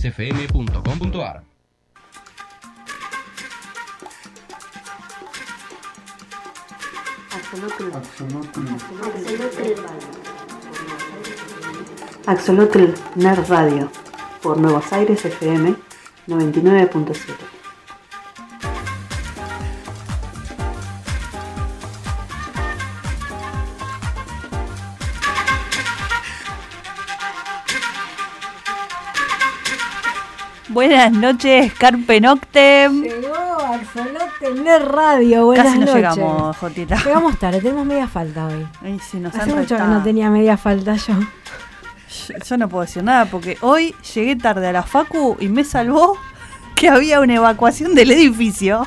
buenosairesfm.com.ar. Axolotl Nerd Radio por Nuevos Aires FM 99.0. Buenas noches, Carpe Noctem. Llegó Axolote Nerd Radio. Buenas Casi no noches. llegamos, Jotita. Llegamos tarde, tenemos media falta hoy. Ay, sí, nos Hace mucho que no tenía media falta yo. Yo, yo no puedo decir nada porque hoy llegué tarde a la Facu y me salvó que había una evacuación del edificio.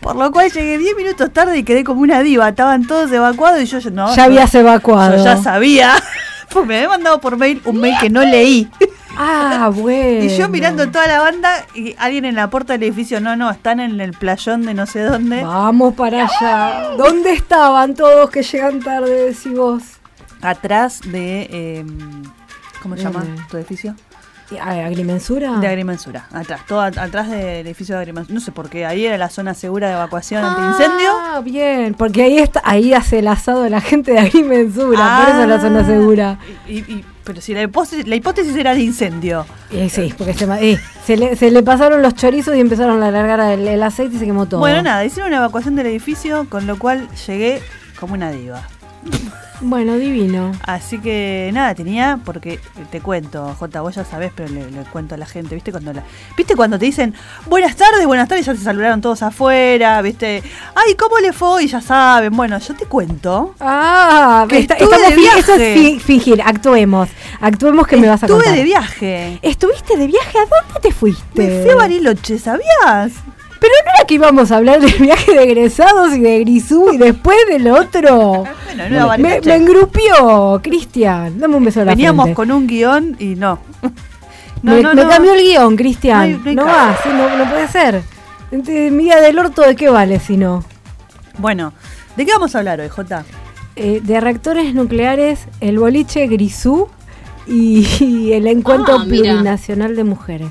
Por lo cual llegué 10 minutos tarde y quedé como una diva. Estaban todos evacuados y yo, yo no. ya habías evacuado. Yo ya sabía. Porque me había mandado por mail un mail que no leí. Ah, bueno. Y yo mirando toda la banda y alguien en la puerta del edificio. No, no, están en el playón de no sé dónde. Vamos para allá. ¿Dónde estaban todos que llegan tarde, decís vos? Atrás de. eh, ¿Cómo se llama ¿Dónde? tu edificio? ¿Y- a- ¿Agrimensura? De agrimensura, atrás, todo at- atrás del edificio de agrimensura. No sé por qué, ahí era la zona segura de evacuación ante incendio. Ah, bien, porque ahí está, ahí hace el asado la gente de Agrimensura, por eso es la zona Ah, segura. y- y- pero si la hipótesis, la hipótesis era de incendio. Eh, sí, porque se, eh, se, le, se le pasaron los chorizos y empezaron a largar el, el aceite y se quemó todo. Bueno, nada, hicieron una evacuación del edificio, con lo cual llegué como una diva. Bueno, divino. Así que nada, tenía, porque te cuento, Jota, vos ya sabés, pero le, le cuento a la gente, ¿viste? Cuando la, ¿Viste cuando te dicen buenas tardes, buenas tardes, ya se saludaron todos afuera, ¿viste? Ay, ¿cómo le fue? Y ya saben. Bueno, yo te cuento. Ah, Que está- estuve estamos de fi- eso es viaje. fi- fingir, actuemos. Actuemos que me vas a Estuve contar. de viaje. ¿Estuviste de viaje? ¿A dónde te fuiste? Me fui a Bariloche, ¿sabías? Pero no era que íbamos a hablar del viaje de egresados y de Grisú y después del otro. Bueno, no era me, me engrupió, Cristian. Dame un beso a la Veníamos frente. con un guion y no. No, me, no, me no. cambió el guion, Cristian. no va, sí, no, no puede ser. Entonces, mi día del orto, ¿de qué vale si no? Bueno, ¿de qué vamos a hablar hoy, Jota? Eh, de reactores nucleares, el boliche Grisú y, y el encuentro Ah, mira. plurinacional de mujeres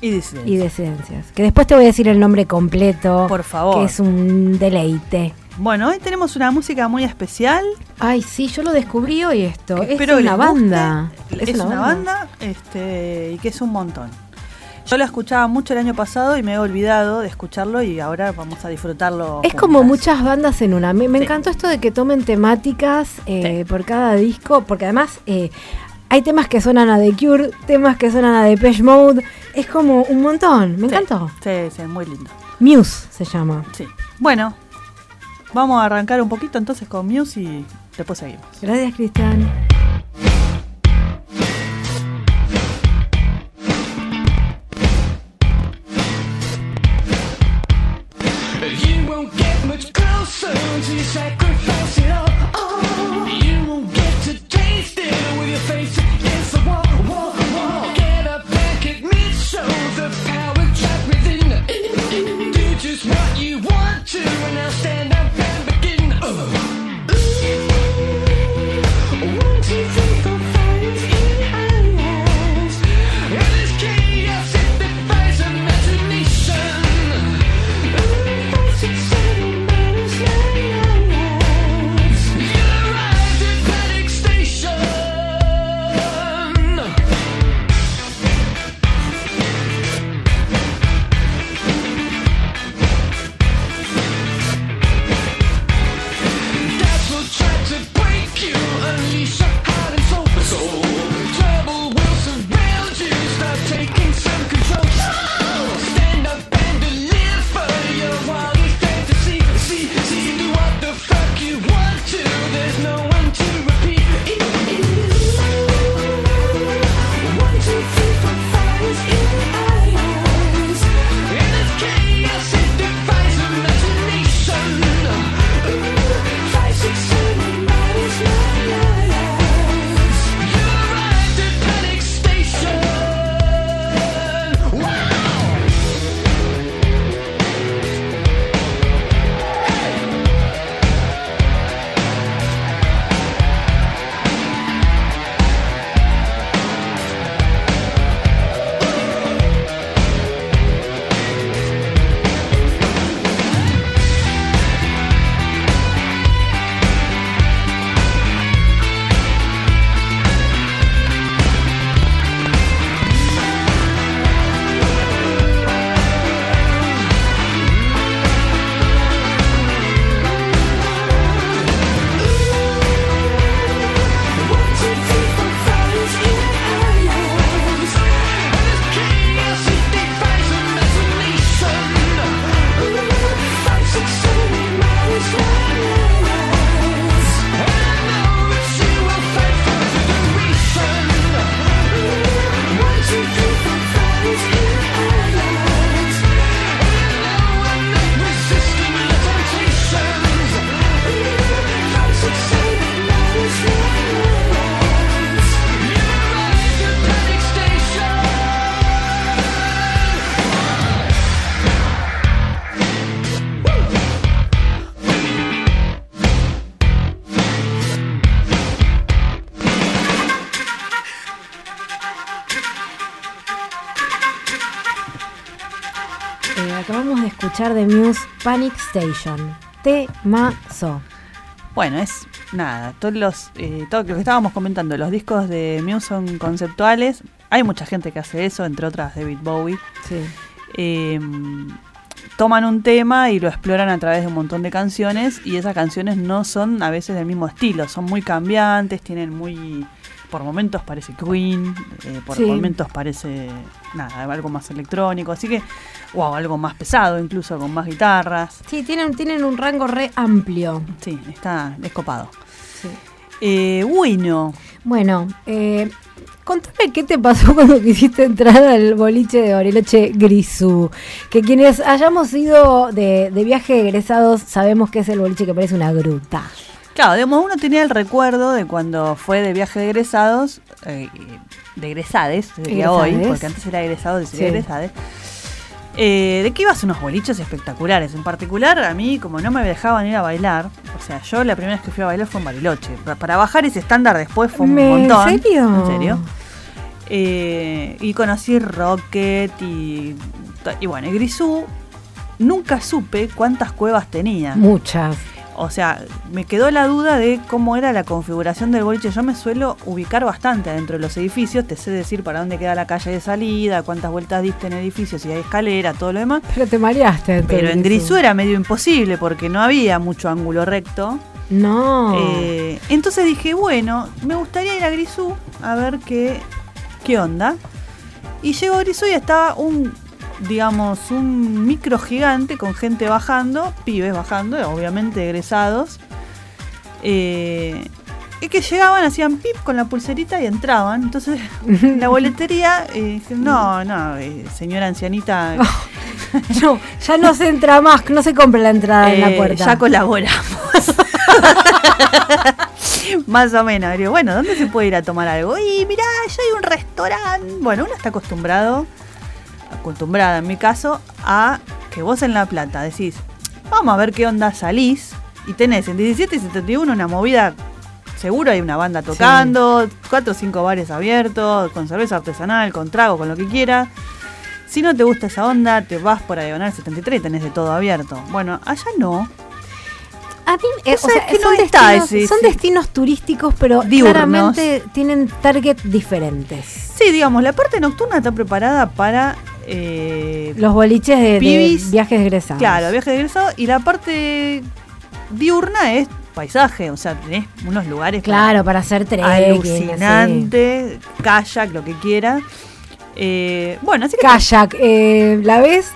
Y dice. y disidencias. Que después te voy a decir el nombre completo. Por favor. Que es un deleite. Bueno, hoy tenemos una música muy especial. Ay, sí, yo lo descubrí hoy esto. Es una les guste. banda. Es, una, banda, este, y que es un montón. Yo la escuchaba mucho el año pasado y me he olvidado de escucharlo y ahora vamos a disfrutarlo. Es como muchas bandas en una. Me, me Sí. encantó esto de que tomen temáticas eh, Sí. por cada disco, porque además eh, hay temas que suenan a The Cure, temas que suenan a Depeche Mode. Es como un montón. Me encantó. Sí, sí, muy lindo. Muse se llama. Sí. Bueno, vamos a arrancar un poquito entonces con Muse y después seguimos. Gracias, Cristian. Escuchar de Muse Panic Station. Temazo. Bueno, es nada, todos los, eh, todo lo que estábamos comentando, los discos de Muse son conceptuales. Hay mucha gente que hace eso, entre otras David Bowie. Sí. Eh, toman un tema y lo exploran a través de un montón de canciones y esas canciones no son a veces del mismo estilo, son muy cambiantes, tienen muy... Por momentos parece Queen, eh, por Sí. momentos parece nada, algo más electrónico, así que, wow, algo más pesado, incluso con más guitarras. Sí, tienen, tienen un rango re amplio. Sí, está descopado. Sí. Eh, bueno, Bueno, eh, contame qué te pasó cuando quisiste entrar al boliche de Bariloche Grisú. Que quienes hayamos ido de, de viaje egresados sabemos que es el boliche que parece una gruta. Claro, digamos, uno tenía el recuerdo de cuando fue de viaje de egresados, eh, de egresades, sería hoy, porque antes era egresado, sería Sí. egresades, eh, de que ibas unos boliches espectaculares. En particular, a mí, como no me dejaban ir a bailar, o sea, yo la primera vez que fui a bailar fue en Bariloche. Pa- Para bajar ese estándar después fue un Me- ¿en montón. serio? En serio. Eh, y conocí Rocket y, y bueno, y Grisú. Nunca supe cuántas cuevas tenía. Muchas. O sea, me quedó la duda de cómo era la configuración del boliche. Yo me suelo ubicar bastante dentro de los edificios, te sé decir para dónde queda la calle de salida, cuántas vueltas diste en edificios, si hay escalera, todo lo demás. Pero te mareaste. Pero en Grisú era medio imposible porque no había mucho ángulo recto. No. Eh, entonces dije, bueno, me gustaría ir a Grisú a ver qué, qué onda. Y llego a Grisú y estaba un, digamos, un micro gigante con gente bajando, pibes bajando, obviamente egresados. eh, y que llegaban, hacían pip con la pulserita y entraban. Entonces, en la boletería, eh, no, no, eh, señora ancianita, No, ya no se entra más, no se compra la entrada en la Eh, puerta. Ya colaboramos. Más o menos. Digo, bueno, ¿dónde se puede ir a tomar algo? Y mirá, ya hay un restaurante. Bueno, uno está acostumbrado, acostumbrada en mi caso, a que vos en La Plata decís, vamos a ver qué onda salís. Y tenés en 17 y 71 una movida, seguro hay una banda tocando, cuatro o cinco bares abiertos, con cerveza artesanal, con trago, con lo que quieras. Si no te gusta esa onda, te vas por Diagonal 73 y tenés de todo abierto. Bueno, allá no. A mí, eh, O sea, que son, no está destinos, ese- son destinos turísticos, pero Diurnos. claramente tienen target diferentes. Sí, digamos, la parte nocturna está preparada para. Eh, Los boliches de, de Pibis, viajes egresados. claro, viaje de egresado. Y la parte diurna es paisaje. O sea, tenés unos lugares Claro, para hacer trekking. alucinante, kayak, lo que quieras. Eh, bueno, así que. Kayak, eh, ¿la ves?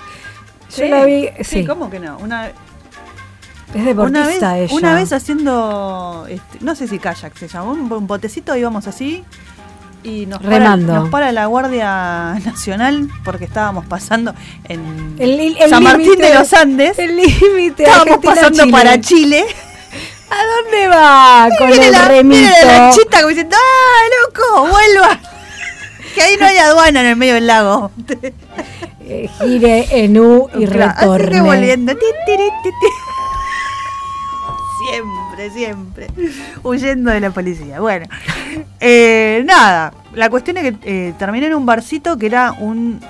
Yo la vi, sí, sí. ¿cómo que no? Una, Es una, vez, deportista ella. una vez haciendo. este, no sé si kayak se llamó, un, un botecito, íbamos así. Y nos para, nos para la Guardia Nacional porque estábamos pasando en El- el- el San Martín de los Andes. El límite. Estábamos Argentina, pasando Chile. para Chile. ¿A dónde va con Viene el la, remito? viene la lanchita como diciendo, ¡ah, loco! ¡Vuelva! Que ahí no hay aduana en el medio del lago. Eh, gire en U y Claro, retorne. Así que volviendo. Ti, tiri, ti, ti. Siempre, siempre. Huyendo de la policía. Bueno, eh, nada. La cuestión es que eh, terminé en un barcito que era un.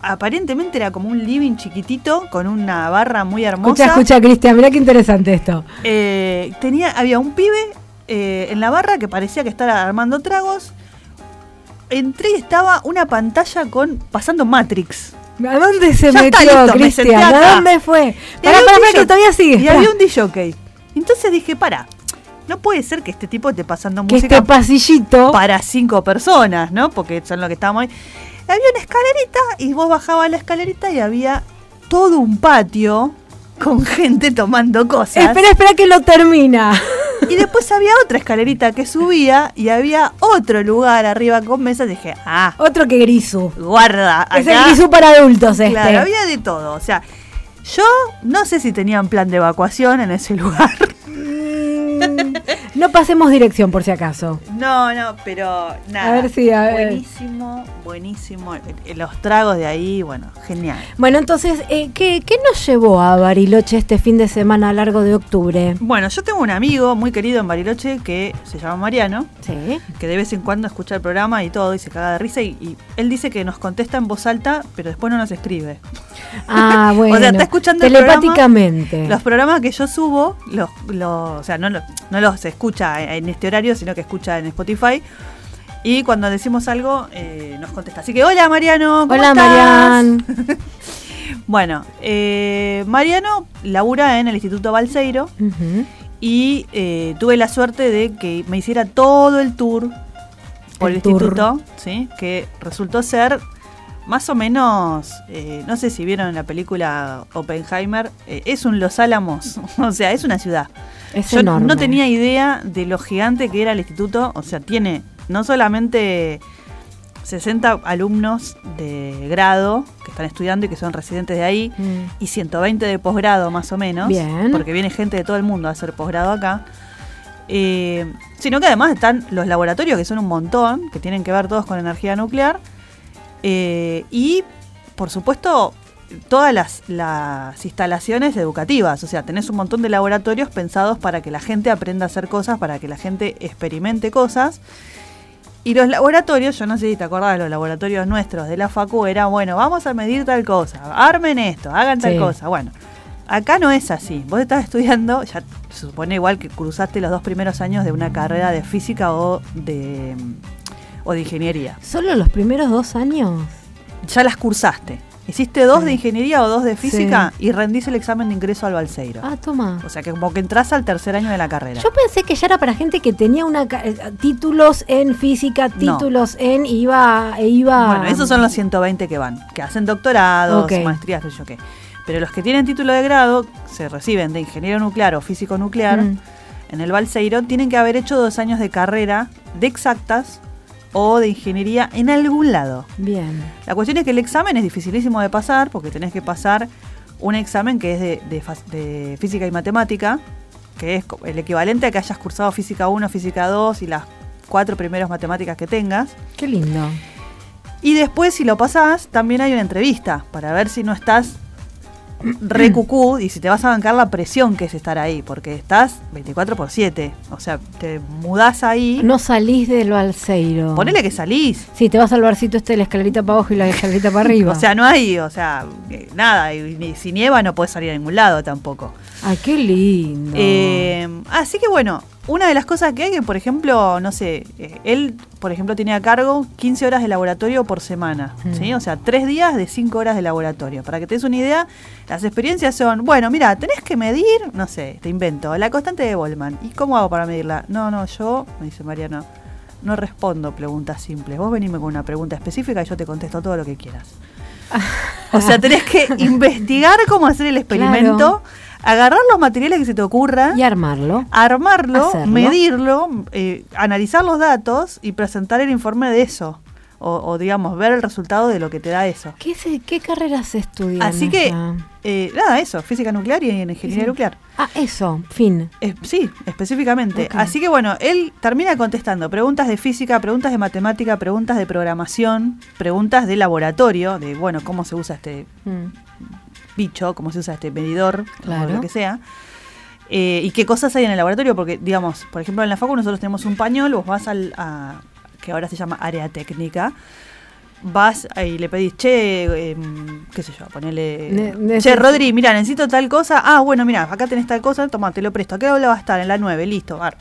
Aparentemente era como un living chiquitito con una barra muy hermosa. Escucha, escucha, Cristian, mirá qué interesante esto. Eh, tenía, había un pibe en la barra que parecía que estaba armando tragos. Entré y estaba una pantalla con pasando Matrix. ¿A dónde se Ya metió, me Cristian? ¿A dónde fue? Pará, pará, que todavía sigue. Y había un DJ. Entonces dije, para, no puede ser que este tipo esté pasando que música este pasillito. para cinco personas, ¿no? Porque son lo que estábamos ahí. Había una escalerita y vos bajabas la escalerita y había todo un patio con gente tomando cosas. Espera, espera que lo termina. Y después había otra escalerita que subía y había otro lugar arriba con mesas. Dije, ah, Otro que Grisu. guarda. Es el acá- Grisu para adultos este. Claro, había de todo. O sea, yo no sé si tenían plan de evacuación en ese lugar. No pasemos dirección por si acaso. No, no, pero nada. A ver si, a ver. Buenísimo, buenísimo. Eh, Los tragos de ahí, bueno, genial. Bueno, entonces, eh, ¿qué, qué nos llevó a Bariloche este fin de semana largo de octubre? Bueno, yo tengo un amigo muy querido en Bariloche que se llama Mariano, Sí. que de vez en cuando escucha el programa y todo y se caga de risa y, y él dice que nos contesta en voz alta, pero después no nos escribe. Ah, bueno. O sea, está escuchando el programa, telepáticamente. Los programas que yo subo, los, los- o sea, no, los- no los escucha en este horario, sino que escucha en Spotify. Y cuando decimos algo, eh, nos contesta. Así que, hola Mariano, ¿cómo Hola, estás? Marian. Bueno, eh, Mariano labura en el Instituto Balseiro y eh, tuve la suerte de que me hiciera todo el tour por el, El tour. instituto, ¿sí? que resultó ser más o menos, eh, no sé si vieron la película Oppenheimer, eh, es un Los Álamos, o sea, es una ciudad. Es Yo enorme. no tenía idea de lo gigante que era el instituto, o sea, tiene no solamente 60 alumnos de grado que están estudiando y que son residentes de ahí, Mm. y 120 de posgrado más o menos, Bien. porque viene gente de todo el mundo a hacer posgrado acá. Eh, sino que además están los laboratorios, que son un montón, que tienen que ver todos con energía nuclear. Eh, y, por supuesto, todas las, las instalaciones educativas. O sea, tenés un montón de laboratorios pensados para que la gente aprenda a hacer cosas, para que la gente experimente cosas. Y los laboratorios, yo no sé si te acordás de los laboratorios nuestros de la Facu, era, bueno, vamos a medir tal cosa, armen esto, hagan tal Sí. cosa. Bueno, acá no es así. Vos estás estudiando, ya se supone igual que cruzaste los dos primeros años de una carrera de física o de, o de ingeniería. ¿Solo los primeros dos años? Ya las cursaste. Hiciste dos Sí. de ingeniería o dos de física y rendís el examen de ingreso al Balseiro. Ah, toma. O sea que como que entras al tercer año de la carrera. Yo pensé que ya era para gente que tenía una eh, títulos en física, No. títulos en iba e iba Bueno, esos son los 120 que van, que hacen doctorados, Ok. maestrías, no sé yo qué. Pero los que tienen título de grado, se reciben de ingeniero nuclear o físico nuclear, Mm. en el Balseiro, tienen que haber hecho dos años de carrera de exactas o de ingeniería en algún lado. Bien. La cuestión es que el examen es dificilísimo de pasar, porque tenés que pasar un examen que es de, de fas- de física y matemática, que es el equivalente a que hayas cursado física 1, física 2 y las cuatro primeras matemáticas que tengas. Qué lindo. Y después, si lo pasás, también hay una entrevista para ver si no estás re cucú y si te vas a bancar la presión que es estar ahí, porque estás 24 por 7. O sea, te mudás ahí. No salís del balseiro. Ponele que salís. Sí, te vas al barcito este de la escalerita para abajo y la escalerita para arriba. O sea, no hay, o sea, eh, nada. Y, ni- si nieva no puedes salir a ningún lado tampoco. Ay, qué lindo. Eh, así que bueno, una de las cosas que hay que, por ejemplo, no sé, eh, él, por ejemplo, tiene a cargo 15 horas de laboratorio por semana, Mm. ¿sí? O sea, 3 días de 5 horas de laboratorio. Para que te des una idea, las experiencias son, bueno, mira, tenés que medir, no sé, te invento, la constante de Boltzmann. ¿Y cómo hago para medirla? No, no, yo, me dice Mariano, no respondo preguntas simples. Vos venime con una pregunta específica y yo te contesto todo lo que quieras. O sea, tenés que investigar cómo hacer el experimento, Claro. Agarrar los materiales que se te ocurran y armarlo. armarlo, Hacerlo. medirlo, eh, analizar los datos y presentar el informe de eso. O, o, digamos, ver el resultado de lo que te da eso. ¿Qué, se- qué carreras se estudian? Así que, eh, nada, eso, física nuclear y en ingeniería Sí. nuclear. Ah, eso, fin. Eh, sí, específicamente. Así que bueno, él termina contestando preguntas de física, preguntas de matemática, preguntas de programación, preguntas de laboratorio, de bueno, cómo se usa este Mm. Bicho, cómo se usa este medidor, Claro. o lo que sea. Eh, y qué cosas hay en el laboratorio, porque, digamos, por ejemplo, en la FACU nosotros tenemos un pañol, vos vas al, a, que ahora se llama área técnica, vas y le pedís, che, em, qué sé yo, ponele, Ne- che, Rodri, mira, necesito tal cosa, ah, bueno, mira, acá tenés tal cosa, toma, te lo presto, ¿a qué hora va a estar? En la 9, listo, ar.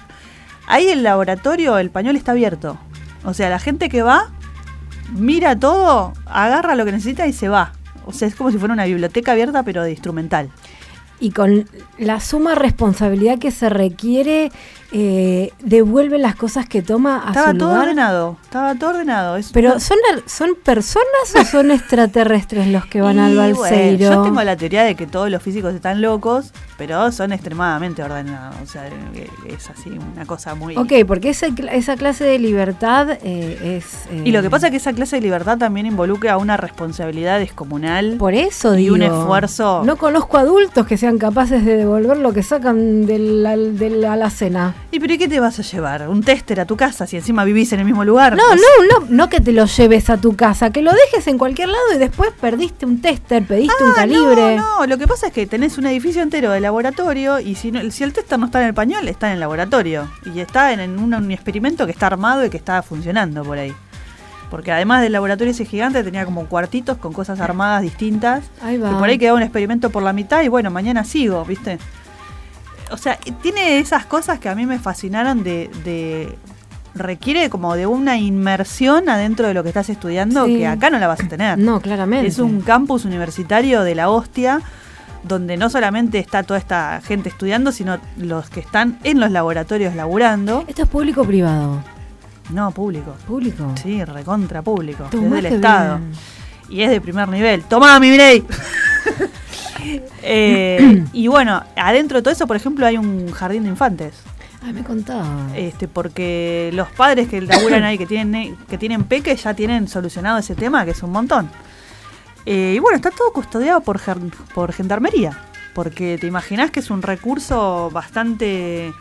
Ahí el laboratorio, el pañol está abierto, o sea, la gente que va, mira todo, agarra lo que necesita y se va. O sea, es como si fuera una biblioteca abierta, pero de instrumental. Y con la suma responsabilidad que se requiere, eh, devuelve las cosas que toma a Estaba su todo lugar. ordenado, estaba todo ordenado. Es Pero una- ¿son, ¿son personas o son extraterrestres los que van Y al bueno, balseiro? yo tengo la teoría de que todos los físicos están locos, pero son extremadamente ordenados. O sea, eh, es así, una cosa muy... Ok, porque esa, esa clase de libertad eh, es... eh, Y lo que pasa es que esa clase de libertad también involucra una responsabilidad descomunal. Por eso y digo... un esfuerzo. No conozco adultos que sean capaces de devolver lo que sacan de la, de la alacena. ¿Y pero ¿y qué te vas a llevar? ¿Un tester a tu casa si encima vivís en el mismo lugar? No, Pues, no, no, no que te lo lleves a tu casa, que lo dejes en cualquier lado y después perdiste un tester, pediste un Ah, calibre. No, no, lo que pasa es que tenés un edificio entero de laboratorio y si, no- si el tester no está en el pañol, está en el laboratorio. Y está en, en un, un experimento que está armado y que está funcionando por ahí. Porque además del laboratorio ese gigante tenía como cuartitos con cosas armadas distintas. Ahí va. Que por ahí quedaba un experimento por la mitad y bueno, mañana sigo, ¿viste? O sea, tiene esas cosas que a mí me fascinaron de... de- requiere como de una inmersión adentro de lo que estás estudiando Sí. que acá no la vas a tener. No, claramente. Es un campus universitario de la hostia, donde no solamente está toda esta gente estudiando, sino los que están en los laboratorios laburando. ¿Esto es público o privado? No, público. Público. Sí, recontra público. Tomá, es del qué Estado. bien. Y es de primer nivel. ¡Tomá, mi Milei! Eh, y bueno, adentro de todo eso, por ejemplo, hay un jardín de infantes. Ay, me contaba. Este, porque los padres que laburan ahí, que tienen, ne- que tienen peques, ya tienen solucionado ese tema, que es un montón. Eh, y bueno, está todo custodiado por, por gendarmería, porque te imaginás que es un recurso bastante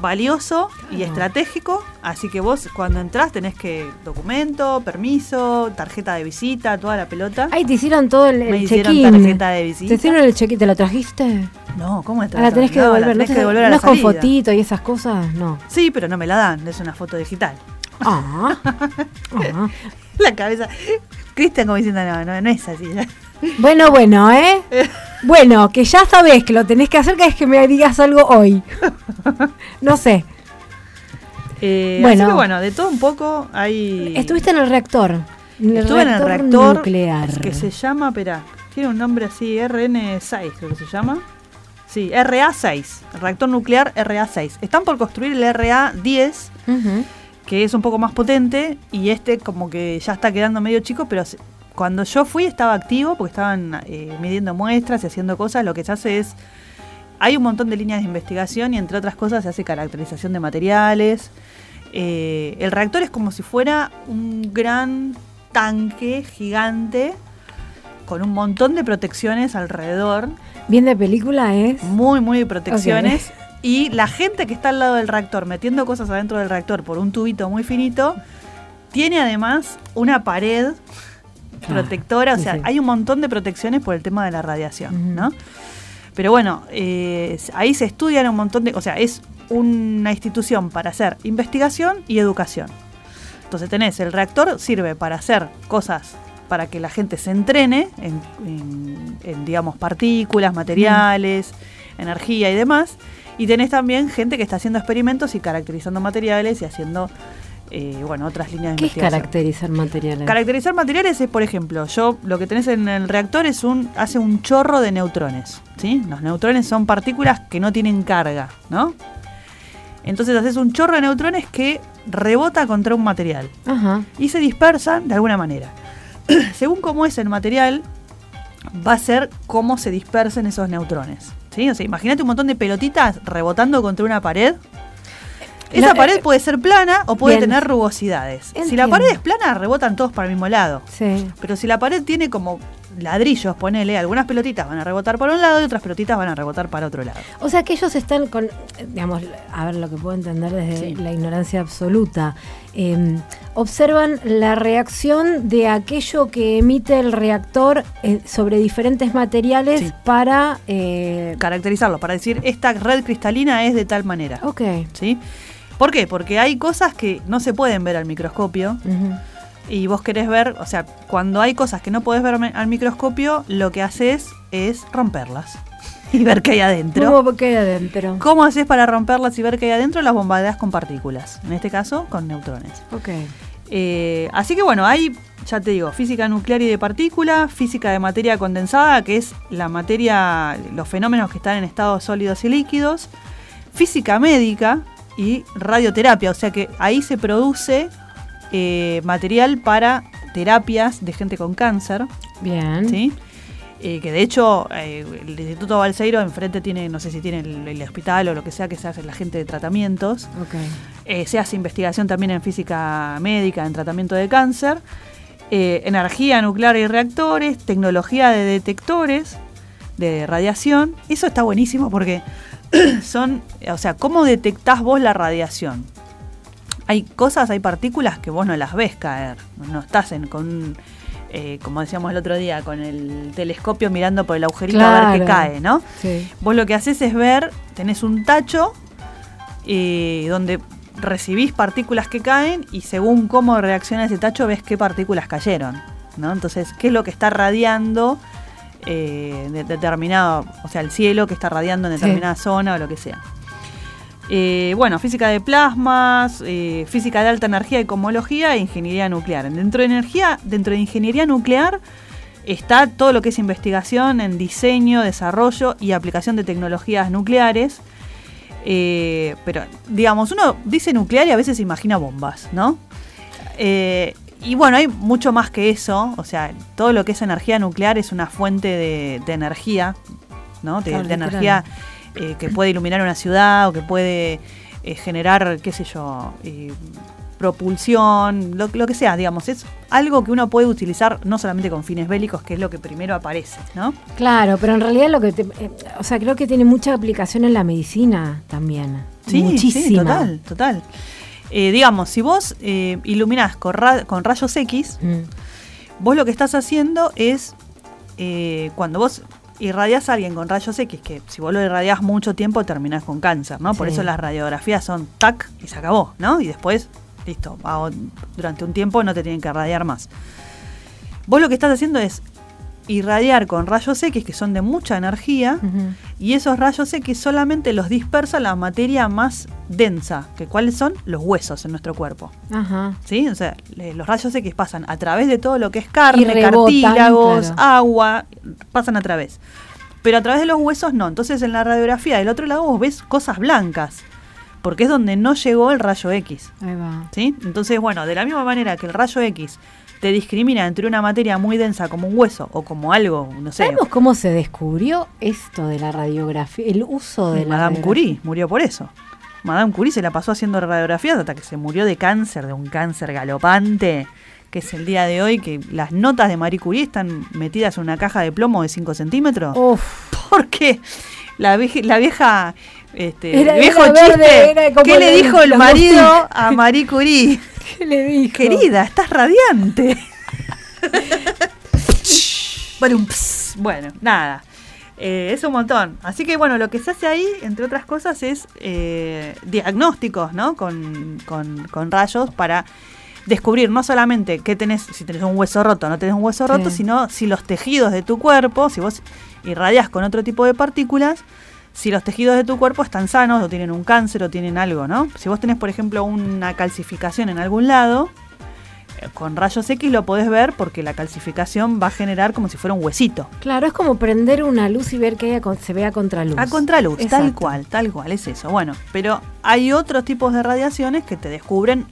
valioso y estratégico, así que vos cuando entrás tenés que documento, permiso, tarjeta de visita, toda la pelota. Ahí te hicieron todo el, Me el hicieron check-in. tarjeta de visita. ¿Te hicieron el check-in? ¿Te la trajiste? No, ¿cómo Ah, la tenés que No, la devolver. tenés ¿No, que te- devolver a no la es con fotito y esas cosas? No. Sí, pero no me la dan, es una foto digital. Ah. ah. La cabeza. Cristian como diciendo, no, no, no es así. Bueno, bueno, ¿eh? Bueno, que ya sabés que lo tenés que hacer cada vez que me digas algo hoy. No sé. Eh, Bueno. Así que bueno, de todo un poco hay... Estuviste en el reactor. En Estuve en el reactor nuclear. que se llama, espera, tiene un nombre así, RN6 creo que se llama. Sí, RA6, el reactor nuclear RA6. Están por construir el RA10, Ujú. que es un poco más potente, y este como que ya está quedando medio chico, pero cuando yo fui estaba activo porque estaban eh, midiendo muestras y haciendo cosas. Lo que se hace es, hay un montón de líneas de investigación y entre otras cosas se hace caracterización de materiales. Eh, el reactor es como si fuera un gran tanque gigante con un montón de protecciones alrededor, Bien de película es. muy, muy de protecciones. Y la gente que está al lado del reactor metiendo cosas adentro del reactor por un tubito muy finito, tiene además una pared protectora, o sea, hay un montón de protecciones por el tema de la radiación. ¿no? Pero bueno, eh, ahí se estudian un montón de, o sea, es una institución para hacer investigación y educación. Entonces tenés, el reactor sirve para hacer cosas para que la gente se entrene en, en- en, digamos, partículas, materiales, energía y demás. Y tenés también gente que está haciendo experimentos y caracterizando materiales y haciendo, eh, bueno, otras líneas de ¿Qué es caracterizar materiales? Caracterizar materiales es, por ejemplo, yo lo que tenés en el reactor es un hace un chorro de neutrones, ¿sí? Los neutrones son partículas que no tienen carga, ¿no? Entonces haces un chorro de neutrones que rebota contra un material Ajá. y se dispersan de alguna manera. Según cómo es el material, va a ser cómo se dispersen esos neutrones, ¿sí? O sea, imagínate un montón de pelotitas rebotando contra una pared. Esa La- pared puede ser plana o puede Bien. tener rugosidades. Si la pared es plana, rebotan todos para el mismo lado. Sí. Pero si la pared tiene como ladrillos, ponele, algunas pelotitas van a rebotar para un lado y otras pelotitas van a rebotar para otro lado. O sea que ellos están con, eh, digamos, a ver lo que puedo entender desde Sí. la ignorancia absoluta. eh, observan la reacción de aquello que emite el reactor eh, sobre diferentes materiales Sí. para... eh, Caracterizarlo, para decir, esta red cristalina es de tal manera. ok. ¿Sí? ¿Por qué? Porque hay cosas que no se pueden ver al microscopio y vos querés ver, o sea, cuando hay cosas que no podés ver al microscopio, lo que haces es romperlas y ver qué hay adentro. ¿Cómo queda adentro? ¿Cómo haces para romperlas y ver qué hay adentro? Las bombardeas con partículas, en este caso con neutrones. Ok. Eh, así que bueno, hay, ya te digo, física nuclear y de partícula, física de materia condensada, que es la materia, los fenómenos que están en estados sólidos y líquidos, física médica y radioterapia, o sea que ahí se produce eh, material para terapias de gente con cáncer, Bien. ¿sí? Eh, que de hecho eh, el Instituto Balseiro enfrente tiene, no sé si tiene el, el hospital o lo que sea que se hace la gente de tratamientos. Ok. Eh, se hace investigación también en física médica, en tratamiento de cáncer, energía nuclear y reactores, tecnología de detectores de radiación. Eso está buenísimo porque son, o sea, ¿cómo detectás vos la radiación? Hay cosas, hay partículas que vos no las ves caer, no estás en, con, eh, como decíamos el otro día, con el telescopio mirando por el agujerito a ver qué cae, ¿no? Sí. Vos lo que haces es ver, tenés un tacho eh, donde recibís partículas que caen y según cómo reacciona ese tacho ves qué partículas cayeron, ¿no? Entonces, ¿qué es lo que está radiando eh, de determinado, o sea, el cielo que está radiando en Sí. determinada zona o lo que sea? Eh, bueno, física de plasmas, eh, física de alta energía y cosmología e ingeniería nuclear. Dentro de energía, dentro de ingeniería nuclear está todo lo que es investigación en diseño, desarrollo y aplicación de tecnologías nucleares. Eh, pero, digamos, uno dice nuclear y a veces se imagina bombas, ¿no? Y bueno, hay mucho más que eso. O sea, todo lo que es energía nuclear es una fuente de, de energía, ¿no? De, Claro, de literal. energía eh, que puede iluminar una ciudad o que puede eh, generar, qué sé yo, eh, propulsión, lo, lo que sea, digamos. Es algo que uno puede utilizar no solamente con fines bélicos, que es lo que primero aparece, ¿no? Claro, pero en realidad lo que te, o sea, creo que tiene mucha aplicación en la medicina también. Sí, Muchísima. sí, total, total. Eh, digamos, si vos eh, iluminás con, ra- con rayos X, Mm. vos lo que estás haciendo es, eh, cuando vos irradiás a alguien con rayos X, que si vos lo irradiás mucho tiempo terminás con cáncer, ¿no? Por Sí. eso las radiografías son tac y se acabó, ¿no? Y después, listo, durante un tiempo no te tienen que irradiar más. Vos lo que estás haciendo es irradiar con rayos X, que son de mucha energía, y esos rayos X solamente los dispersa la materia más densa, que cuáles son los huesos en nuestro cuerpo. Ajá. ¿Sí? O sea, le- los rayos X pasan a través de todo lo que es carne, rebotan, cartílagos, claro. agua, pasan a través. Pero a través de los huesos no. Entonces en la radiografía del otro lado vos ves cosas blancas, porque es donde no llegó el rayo X. Ahí va. ¿Sí? Entonces, bueno, de la misma manera que el rayo X te discrimina entre una materia muy densa como un hueso o como algo, no sé, ¿Sabemos cómo se descubrió esto de la radiografía? El uso de la Madame? Curie murió por eso. Madame Curie se la pasó haciendo radiografías hasta que se murió de cáncer, de un cáncer galopante, que es el día de hoy que las notas de Marie Curie están metidas en una caja de plomo de 5 centímetros. Uf, Porque la, vieja- la vieja, este, Era- viejo era verde, chiste, era ¿qué le dijo el marido Agustín. a Marie Curie? ¿qué le dijo? Querida, estás radiante. bueno, un ps. bueno, nada. Eh, es un montón. Así que bueno, lo que se hace ahí, entre otras cosas, es eh, diagnósticos, ¿no? Con, con- con rayos para descubrir no solamente qué tenés, si tenés un hueso roto o no tenés un hueso Sí. roto, sino si los tejidos de tu cuerpo, si vos irradias con otro tipo de partículas, si los tejidos de tu cuerpo están sanos o tienen un cáncer o tienen algo, ¿no? Si vos tenés, por ejemplo, una calcificación en algún lado, eh, con rayos X lo podés ver porque la calcificación va a generar como si fuera un huesito. Claro, es como prender una luz y ver que ella se vea contraluz. A contraluz, tal cual, tal cual, es eso. Bueno, pero hay otros tipos de radiaciones que te descubren,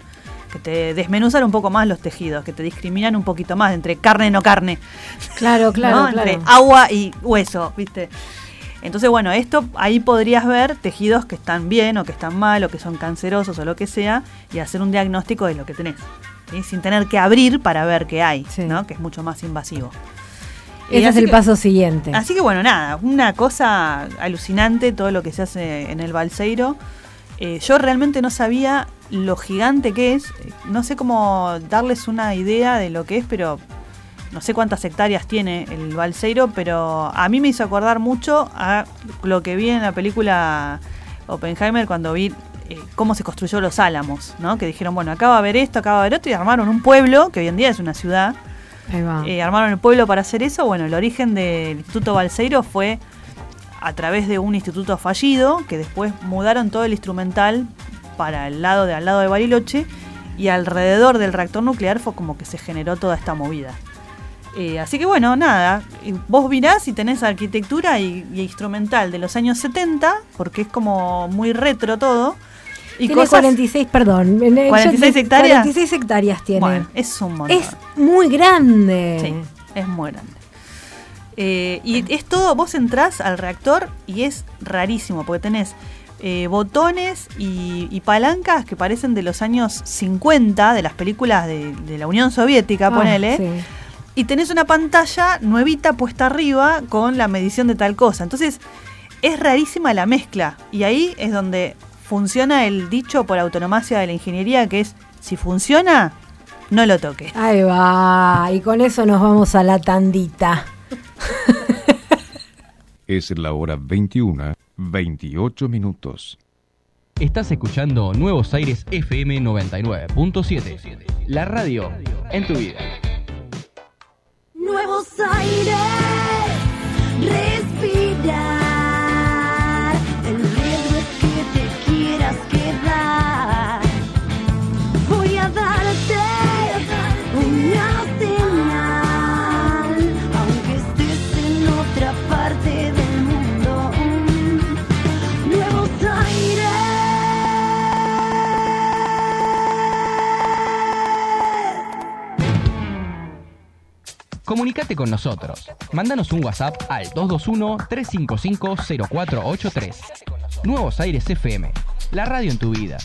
que te desmenuzan un poco más los tejidos, que te discriminan un poquito más entre carne y no carne. Claro, claro, ¿no? claro. Entre agua y hueso, ¿viste? Entonces, bueno, esto ahí podrías ver tejidos que están bien o que están mal o que son cancerosos o lo que sea y hacer un diagnóstico de lo que tenés. ¿sí? Sin tener que abrir para ver qué hay, Sí. ¿no? Que es mucho más invasivo. Ese es así el que- paso siguiente. Así que bueno, nada, una cosa alucinante todo lo que se hace en el Balseiro. Eh, yo realmente no sabía lo gigante que es. Eh, No sé cómo darles una idea de lo que es, pero no sé cuántas hectáreas tiene el Balseiro, pero a mí me hizo acordar mucho a lo que vi en la película Oppenheimer cuando vi eh, cómo se construyó los Álamos, ¿no? Que dijeron, bueno, acá va a haber esto, acá va a haber otro, y armaron un pueblo, que hoy en día es una ciudad, Ahí va. eh, armaron el pueblo para hacer eso. Bueno, el origen del Instituto Balseiro fue a través de un instituto fallido, que después mudaron todo el instrumental para el lado de al lado de Bariloche, y alrededor del reactor nuclear fue como que se generó toda esta movida. Eh, así que bueno, nada, vos mirás y tenés arquitectura y, y instrumental de los años 70, porque es como muy retro todo. Y tiene cosas, 46, perdón. en el- 46 yo- hectáreas. 46 hectáreas tiene. Bueno, es un montón. es muy grande. Sí, es muy grande. Eh, y es todo, vos entrás al reactor y es rarísimo, porque tenés eh, botones y, y palancas que parecen de los años 50, de las películas de, de la Unión Soviética, Ah, ponele. sí. Y tenés una pantalla nuevita puesta arriba con la medición de tal cosa. Entonces, es rarísima la mezcla. Y ahí es donde funciona el dicho por autonomacia de la ingeniería, que es, si funciona, no lo toque. Ahí va. Y con eso nos vamos a la tandita. Es la hora 21, 28 minutos. Estás escuchando Nuevos Aires FM 99.7. La radio en tu vida. Nuevos Comunicate con nosotros. Mándanos un WhatsApp al 221-355-0483. Nuevos Aires FM. La radio en tu vida.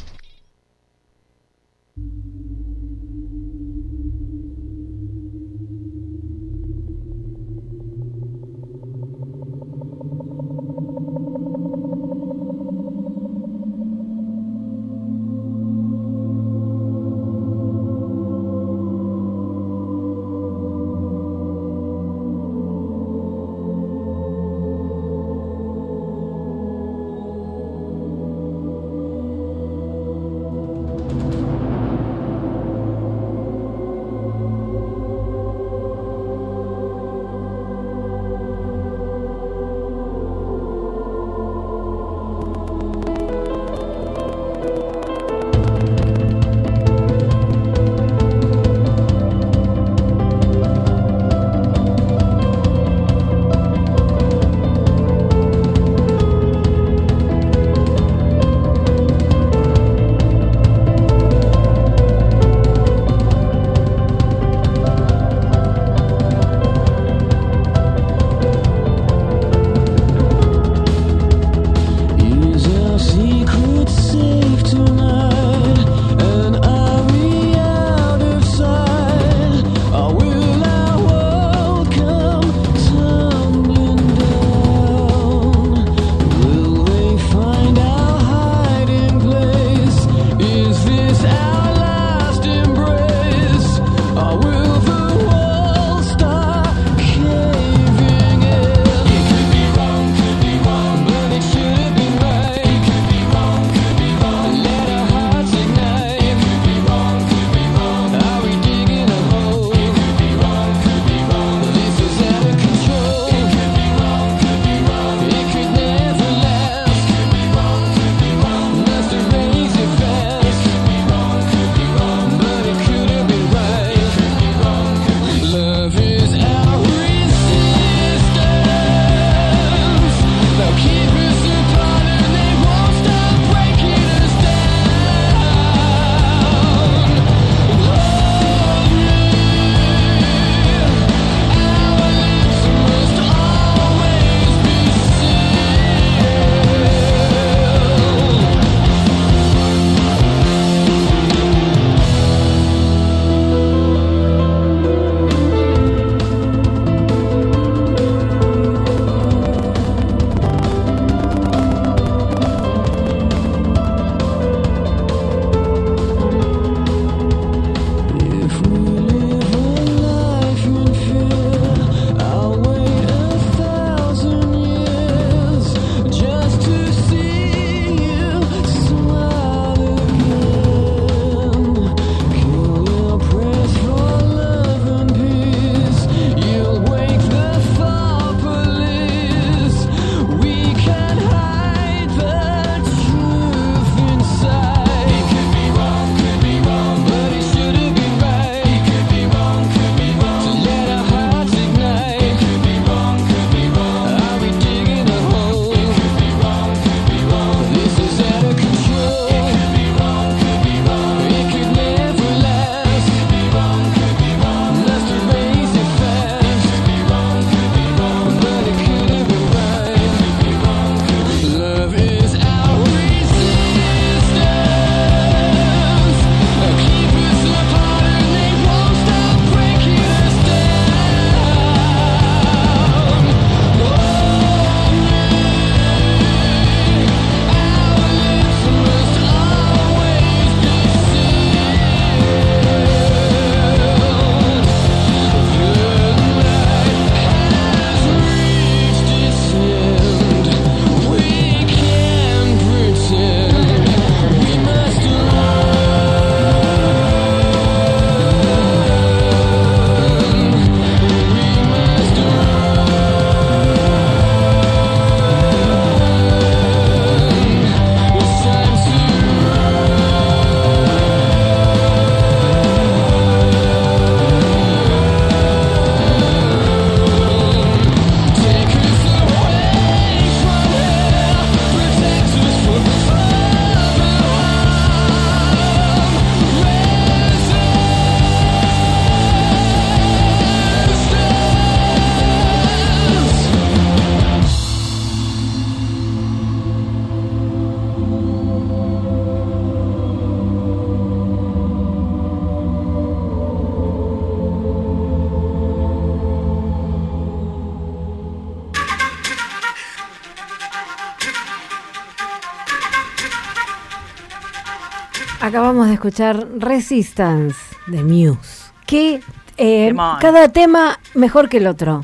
Acabamos de escuchar Resistance de Muse. Que eh, cada tema mejor que el otro.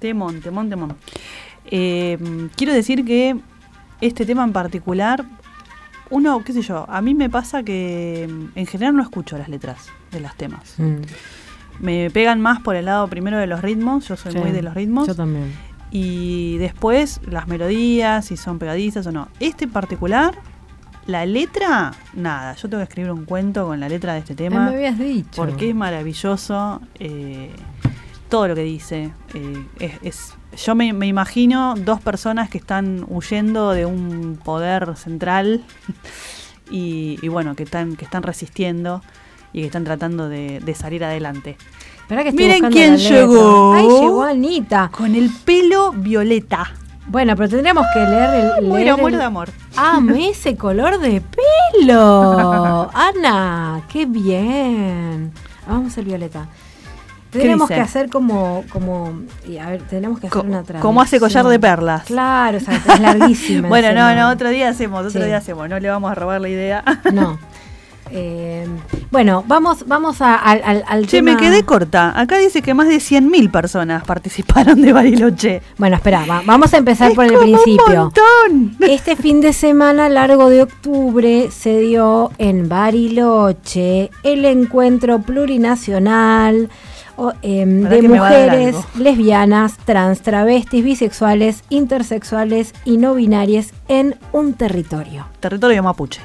Temón, temón, temón. Eh, quiero decir que este tema en particular, uno, qué sé yo, a mí me pasa que mm, en general no escucho las letras de los temas. Mm, Me pegan más por el lado primero de los ritmos, yo soy sí. muy de los ritmos. Yo también. Y después las melodías, si son pegadizas o no. Este en particular, la letra, nada. Yo tengo que escribir un cuento con la letra de este tema. me habías dicho. Porque es maravilloso eh, todo lo que dice. Eh, es, es- yo me, me imagino dos personas que están huyendo de un poder central y, y bueno, que están, que están resistiendo y que están tratando de, de salir adelante. Que Miren quién llegó. Ay, llegó Anita. Con el pelo violeta. Bueno, pero tendríamos que leer el. leer Muero, de amor. Ame ese color de pelo. Ana, qué bien. Vamos el violeta. Dice? que hacer como, como, y a ver, tenemos que hacer Co- una traducción. como hace collar de perlas. Claro, exacto, es larguísima. Bueno, no, no, otro día hacemos, otro Sí. día hacemos. No le vamos a robar la idea. No. Eh, bueno, vamos, vamos a- al, al, al Che, tema. me quedé corta. Acá dice que más de 100.000 personas participaron de Bariloche. Bueno, espera, va- vamos a empezar Es por el como un principio. montón. Este fin de semana largo de octubre se dio en Bariloche el encuentro plurinacional o, em, de mujeres lesbianas, trans, travestis, bisexuales, intersexuales y no binarias en un territorio. Territorio mapuche.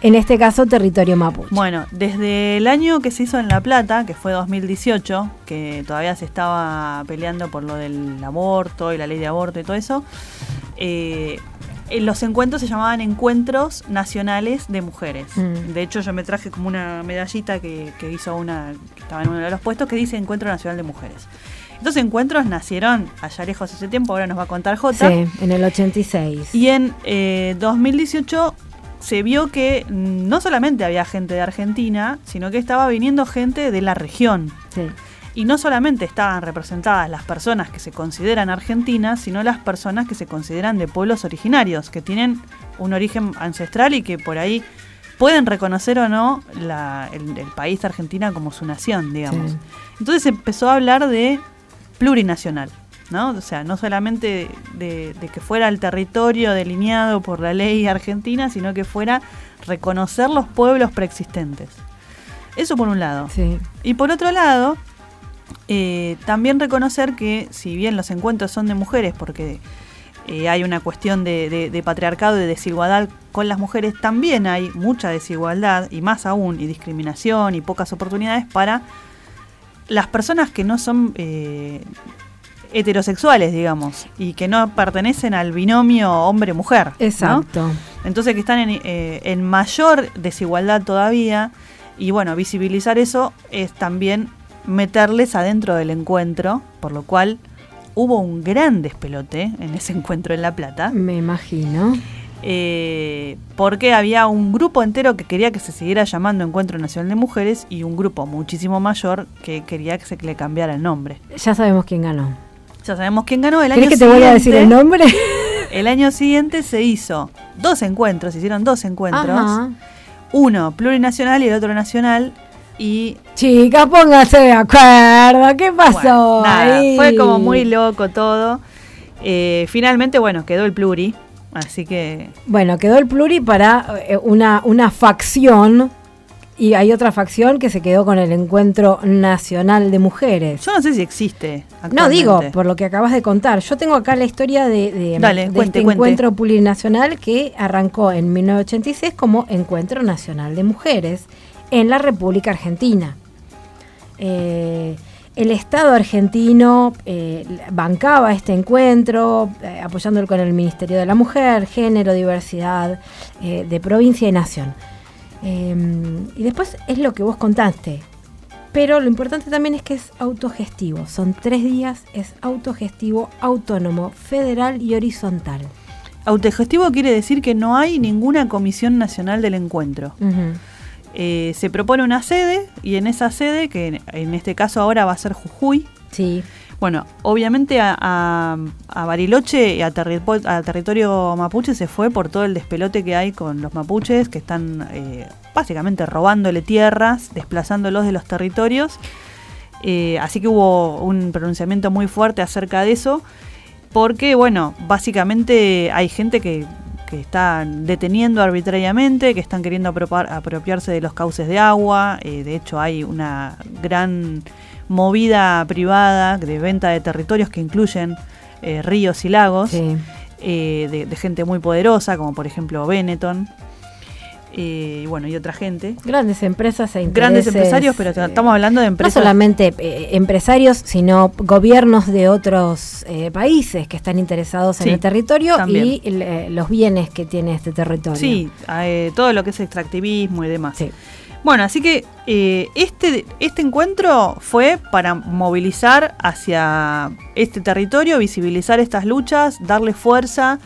En este caso, territorio mapuche. Bueno, desde el año que se hizo en La Plata, que fue 2018, que todavía se estaba peleando por lo del aborto y la ley de aborto y todo eso, eh, en los encuentros se llamaban encuentros nacionales de mujeres. Mm. De hecho, yo me traje como una medallita que, que hizo una, que estaba en uno de los puestos, que dice Encuentro Nacional de Mujeres. Estos encuentros nacieron allá lejos ese tiempo, ahora nos va a contar Jota. Sí, en el 86. Y en eh, 2018 se vio que no solamente había gente de Argentina, sino que estaba viniendo gente de la región. Sí. Y no solamente estaban representadas las personas que se consideran argentinas, sino las personas que se consideran de pueblos originarios, que tienen un origen ancestral y que por ahí pueden reconocer o no la- el, el país de Argentina como su nación, digamos. Sí. Entonces empezó a hablar de plurinacional, ¿no? O sea, no solamente de, de que fuera el territorio delineado por la ley argentina, sino que fuera reconocer los pueblos preexistentes. Eso por un lado. Sí. Y por otro lado, eh, también reconocer que si bien los encuentros son de mujeres, porque eh, hay una cuestión de, de- de patriarcado y de desigualdad con las mujeres, también hay mucha desigualdad y más aún, y discriminación y pocas oportunidades para las personas que no son eh, heterosexuales, digamos, y que no pertenecen al binomio hombre-mujer. ¿no? Exacto. Entonces que están en, eh, en mayor desigualdad todavía y bueno, visibilizar eso es también meterles adentro del encuentro, por lo cual hubo un gran despelote en ese encuentro en La Plata, Me imagino. eh, porque había un grupo entero que quería que se siguiera llamando Encuentro Nacional de Mujeres y un grupo muchísimo mayor que quería que se le cambiara el nombre. Ya sabemos quién ganó. Ya sabemos quién ganó el año ¿Querés que te voy a decir el siguiente- nombre? El año siguiente se hizo dos encuentros, se hicieron dos encuentros. Ajá. uno plurinacional y el otro nacional. Y Chicas, pónganse de acuerdo. ¿Qué pasó? bueno, nada, ahí? fue como muy loco todo. Eh, finalmente, bueno, quedó el pluri. Así que Bueno, quedó el pluri para eh, una, una facción y hay otra facción que se quedó con el Encuentro Nacional de Mujeres. yo no sé si existe. No digo, por lo que acabas de contar. Yo tengo acá la historia de, de- Dale, de cuente, este cuente. encuentro plurinacional que arrancó en 1986 como Encuentro Nacional de Mujeres en la República Argentina. Eh, el Estado argentino eh, bancaba este encuentro, eh, apoyándolo con el Ministerio de la Mujer, Género, Diversidad, de provincia y nación. Eh, y después es lo que vos contaste. Pero lo importante también es que es autogestivo. Son tres días, es autogestivo, autónomo, federal y horizontal. Autogestivo quiere decir que no hay ninguna comisión nacional del encuentro. Eh, se propone una sede y en esa sede, que en, en este caso ahora va a ser Jujuy, Sí, Bueno, obviamente a, a- Bariloche y a, a territorio mapuche se fue por todo el despelote que hay con los mapuches que están eh, básicamente robándole tierras, desplazándolos de los territorios. Eh, así que hubo un pronunciamiento muy fuerte acerca de eso, porque, bueno, básicamente hay gente que, que está deteniendo arbitrariamente, que están queriendo apropiarse de los cauces de agua. eh, de hecho, hay una gran movida privada de venta de territorios que incluyen eh, ríos y lagos, Sí. eh, de, de gente muy poderosa, como por ejemplo Benetton. eh, y bueno, y otra gente. Grandes empresas e Grandes empresarios, pero eh, estamos hablando de No empresas. solamente eh, empresarios, sino gobiernos de otros países que están interesados en el territorio también. y los bienes que tiene este territorio. Sí, todo lo que es extractivismo y demás. Sí. Bueno, así que eh, este, este encuentro fue para movilizar hacia este territorio, visibilizar estas luchas, darle fuerza,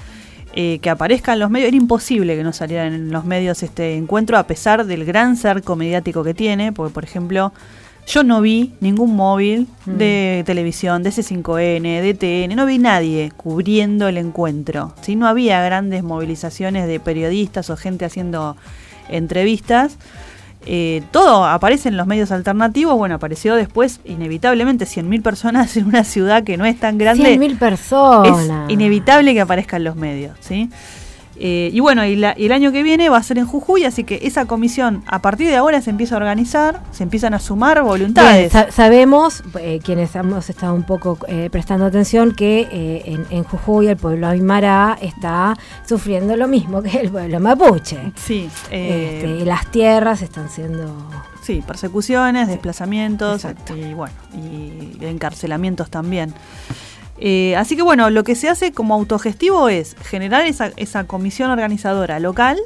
eh, que aparezcan los medios. Era imposible que no saliera en los medios este encuentro, a pesar del gran cerco mediático que tiene, porque por ejemplo, yo no vi ningún móvil Mm. de televisión, de C5N, de TN, no vi nadie cubriendo el encuentro. ¿sí? No había grandes movilizaciones de periodistas o gente haciendo entrevistas. Eh, todo aparece en los medios alternativos. Bueno, apareció después, inevitablemente, 100.000 personas en una ciudad que no es tan grande. 100.000 personas. Es inevitable que aparezcan los medios, ¿sí? Eh, y bueno, y, la- y el año que viene va a ser en Jujuy, así que esa comisión a partir de ahora se empieza a organizar, se empiezan a sumar Bien, voluntades. sa- sabemos, eh, quienes hemos estado un poco eh, prestando atención, que eh, en, en Jujuy el pueblo aymara está sufriendo lo mismo que el pueblo mapuche. sí, Este, y las tierras están siendo... sí, persecuciones, desplazamientos exacto. y bueno, y encarcelamientos también. Eh, así que bueno, lo que se hace como autogestivo es generar esa, esa comisión organizadora local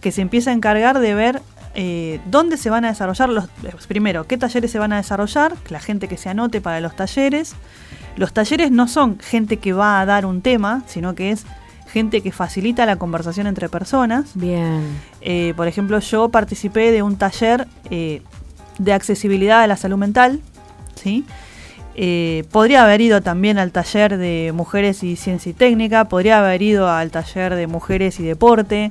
que se empieza a encargar de ver eh, dónde se van a desarrollar los. eh, Primero, qué talleres se van a desarrollar, la gente que se anote para los talleres. Los talleres no son gente que va a dar un tema, sino que es gente que facilita la conversación entre personas. Bien. Eh, por ejemplo, yo participé de un taller eh, de accesibilidad a la salud mental, ¿sí? Eh, podría haber ido también al taller de mujeres y ciencia y técnica, podría haber ido al taller de mujeres y deporte,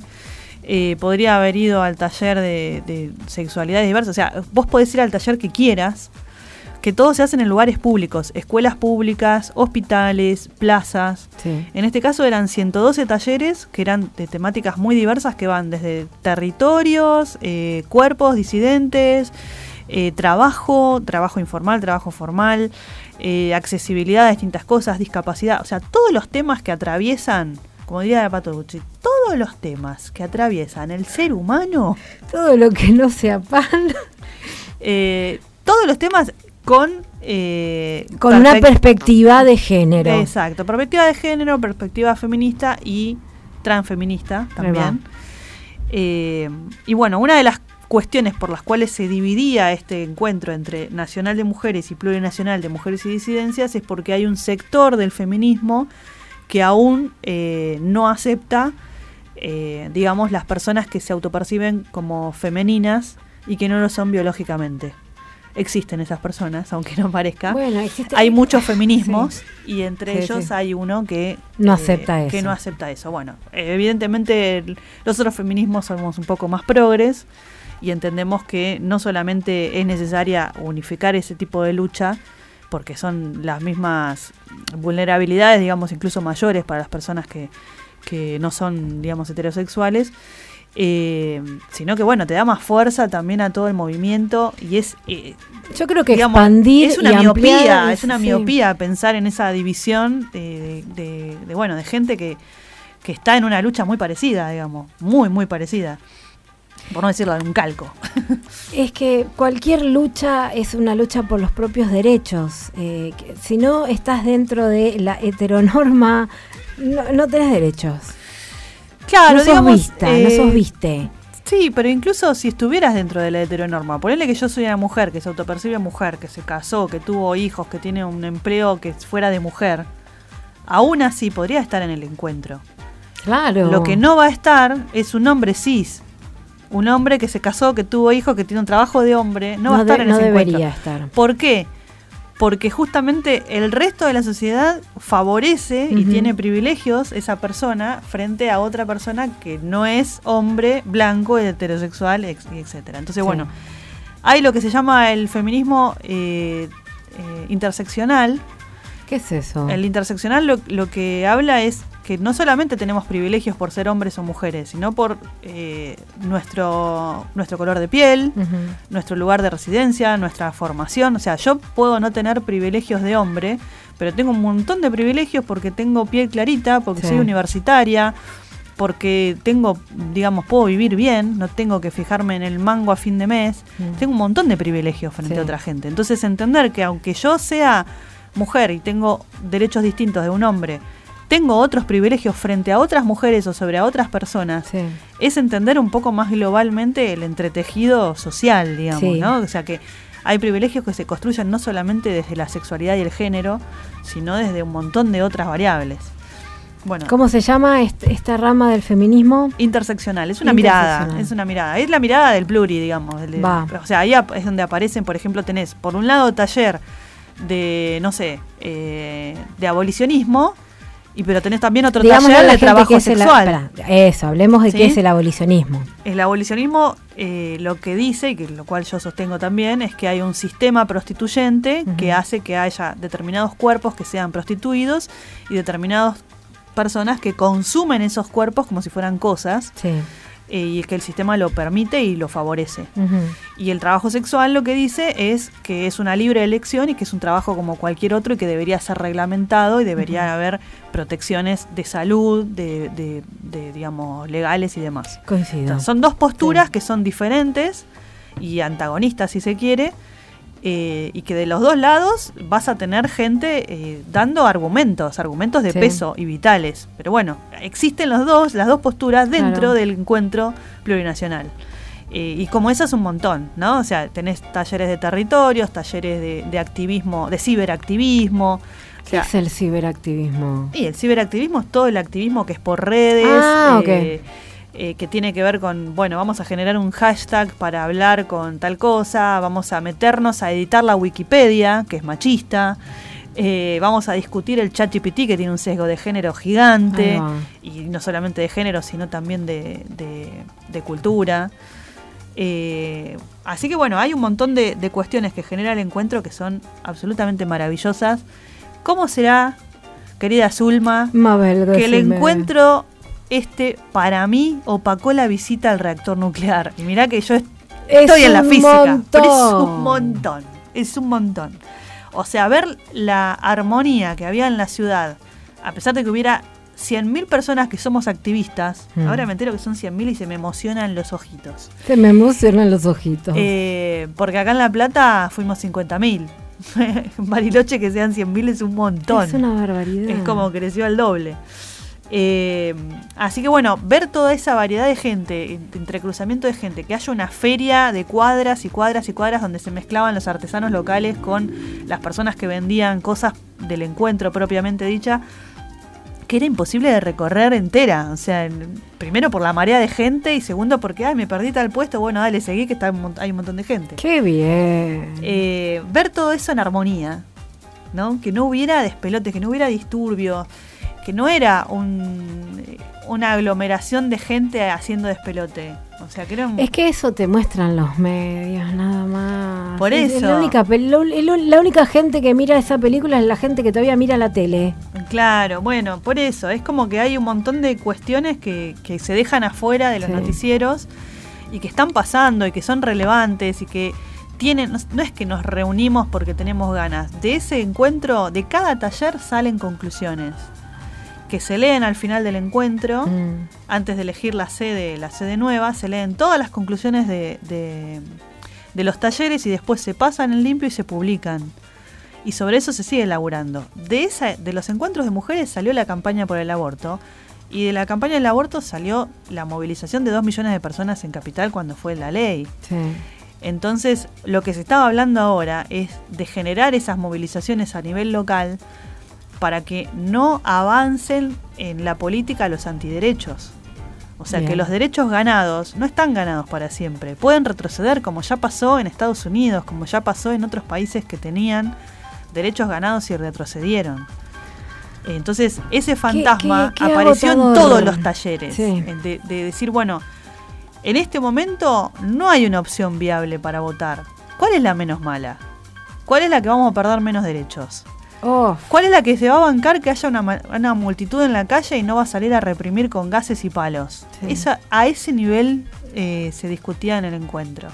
eh, podría haber ido al taller de, de sexualidades diversas. O sea, vos podés ir al taller que quieras, que todo se hace en lugares públicos, escuelas públicas, hospitales, plazas. Sí. En este caso eran 112 talleres que eran de temáticas muy diversas que van desde territorios, eh, cuerpos disidentes, eh, trabajo, trabajo informal, trabajo formal, eh, accesibilidad a distintas cosas, discapacidad, o sea, todos los temas que atraviesan, como diría Pato Gucci, todos los temas que atraviesan el ser humano, Todo lo que no sea pan, eh, todos los temas con... eh, con una perspec- perspectiva de género. Exacto, perspectiva de género, perspectiva feminista y transfeminista también. Eh, y bueno, una de las cuestiones por las cuales se dividía este encuentro entre Nacional de Mujeres y Plurinacional de Mujeres y Disidencias es porque hay un sector del feminismo que aún eh, no acepta, eh, digamos, las personas que se autoperciben como femeninas y que no lo son biológicamente. Existen esas personas, aunque no parezca. Bueno, existe- Hay muchos feminismos y entre Sí, ellos sí. hay uno que eh, No acepta que eso. no acepta eso. Bueno, eh, evidentemente el- los otros feminismos somos un poco más progres y entendemos que no solamente es necesaria unificar ese tipo de lucha porque son las mismas vulnerabilidades, digamos, incluso mayores para las personas que, que no son, digamos, heterosexuales, eh, sino que, bueno, te da más fuerza también a todo el movimiento y es, eh, Yo creo que digamos, expandir es una y miopía, ampliar es una sí. miopía pensar en esa división de, de- de- de, bueno, de gente que, que está en una lucha muy parecida, digamos, muy, muy parecida. Por no decirlo un calco. Es que cualquier lucha es una lucha por los propios derechos. Eh, si no estás dentro de la heteronorma, no, no tenés derechos. Claro, no sos digamos, vista, no eh, sos viste. Sí, pero incluso si estuvieras dentro de la heteronorma, ponele que yo soy una mujer que se autopercibe mujer, que se casó, que tuvo hijos, que tiene un empleo que fuera de mujer, aún así podría estar en el encuentro. Claro. Lo que no va a estar es un hombre cis. Un hombre que se casó, que tuvo hijos, que tiene un trabajo de hombre, no, va a de- estar en no ese debería encuentro. estar. ¿Por qué? porque justamente el resto de la sociedad favorece y tiene privilegios esa persona frente a otra persona que no es hombre, blanco, heterosexual, etcétera. Entonces, Sí. bueno, hay lo que se llama el feminismo eh, eh, interseccional. ¿Qué es eso? El interseccional lo, lo que habla es que no solamente tenemos privilegios por ser hombres o mujeres, sino por eh, nuestro, nuestro color de piel, nuestro lugar de residencia, nuestra formación. O sea, yo puedo no tener privilegios de hombre, pero tengo un montón de privilegios porque tengo piel clarita, porque Sí. soy universitaria, porque tengo, digamos, puedo vivir bien, no tengo que fijarme en el mango a fin de mes. Mm. Tengo un montón de privilegios frente Sí. a otra gente. Entonces, entender que aunque yo sea mujer y tengo derechos distintos de un hombre, tengo otros privilegios frente a otras mujeres o sobre a otras personas, Sí. es entender un poco más globalmente el entretejido social, digamos, Sí. ¿no? O sea que hay privilegios que se construyen no solamente desde la sexualidad y el género, sino desde un montón de otras variables. Bueno, ¿Cómo se llama est- esta rama del feminismo? interseccional, es una mirada, es una mirada, es la mirada del pluri, digamos. del- o sea, ahí es donde aparecen, por ejemplo, tenés por un lado taller de, no sé, eh, de abolicionismo, y pero tenés también otro Digámosle a taller de trabajo es el- sexual. espera, eso, hablemos de ¿Sí? qué es el abolicionismo. El abolicionismo eh, lo que dice, y que lo cual yo sostengo también, es que hay un sistema prostituyente que hace que haya determinados cuerpos que sean prostituidos y determinadas personas que consumen esos cuerpos como si fueran cosas Sí. Eh, y que el sistema lo permite y lo favorece. Y el trabajo sexual lo que dice es que es una libre elección y que es un trabajo como cualquier otro y que debería ser reglamentado y debería haber protecciones de salud, de, de- de, digamos, legales y demás. Coincido. Entonces, son dos posturas que son diferentes y antagonistas, si se quiere, eh, y que de los dos lados vas a tener gente eh, dando argumentos, argumentos de Sí. peso y vitales. Pero bueno, existen los dos, las dos posturas dentro Claro. del encuentro plurinacional. Eh, y como esas un montón, ¿no? O sea, tenés talleres de territorios, talleres de, de activismo, de ciberactivismo. O ¿Qué sea, es el ciberactivismo? y el ciberactivismo es todo el activismo que es por redes, Ah, ok. Eh, que tiene que ver con, bueno, vamos a generar un hashtag para hablar con tal cosa, vamos a meternos a editar la Wikipedia, que es machista, eh, vamos a discutir el chat GPT, que tiene un sesgo de género gigante, y no solamente de género, sino también de, de- de cultura. Eh, así que bueno, hay un montón de, de cuestiones que genera el encuentro que son absolutamente maravillosas. ¿Cómo será, querida Zulma, Mabel, que el encuentro este para mí opacó la visita al reactor nuclear? Y mirá que yo est- Es estoy en la física, pero es un montón, es un montón. O sea, ver la armonía que había en la ciudad, a pesar de que hubiera 100.000 personas que somos activistas, Mm. ahora me entero que son 100.000 y se me emocionan los ojitos. Se me emocionan los ojitos. Eh, porque acá en La Plata fuimos 50.000. en Bariloche que sean 100.000 es un montón. es una barbaridad. Es como creció al doble. Eh, así que bueno, ver toda esa variedad de gente, en- entre cruzamiento de gente, que haya una feria de cuadras y cuadras y cuadras donde se mezclaban los artesanos locales con las personas que vendían cosas del encuentro propiamente dicha, que era imposible de recorrer entera. O sea, primero por la marea de gente y segundo porque, ay, me perdí tal puesto, bueno, dale, seguí que está, hay un montón de gente. Qué bien. Eh, ver todo eso en armonía, ¿no? Que no hubiera despelotes, que no hubiera disturbios, que no era un, una aglomeración de gente haciendo despelote. O sea, que era un- Es que eso te muestran los medios, nada más. Por Es- es eso. la, única, la gente que mira esa película es la gente que todavía mira la tele. Claro, bueno, por eso. Es como que hay un montón de cuestiones que, que se dejan afuera de los Sí. noticieros y que están pasando y que son relevantes y que tienen. No es que nos reunimos porque tenemos ganas. De ese encuentro, de cada taller salen conclusiones que se leen al final del encuentro. Mm. antes de elegir la sede, la sede nueva, se leen todas las conclusiones de, de- de los talleres y después se pasan en limpio y se publican. Y sobre eso se sigue elaborando. De, esa, de los encuentros de mujeres salió la campaña por el aborto. Y de la campaña del aborto salió la movilización de dos millones de personas en Capital cuando fue la ley. Sí. Entonces, lo que se estaba hablando ahora es de generar esas movilizaciones a nivel local para que no avancen en la política los antiderechos. O sea, Bien. que los derechos ganados no están ganados para siempre. Pueden retroceder como ya pasó en Estados Unidos, como ya pasó en otros países que tenían derechos ganados y retrocedieron. Entonces, ese fantasma qué- qué apareció en todos los talleres. Sí. De, de decir, bueno, en este momento no hay una opción viable para votar. ¿Cuál es la menos mala? ¿Cuál es la que vamos a perder menos derechos? Oh, ¿Cuál es la que se va a bancar que haya una, una multitud en la calle y no va a salir a reprimir con gases y palos? Sí. Esa, a ese nivel eh, se discutía en el encuentro.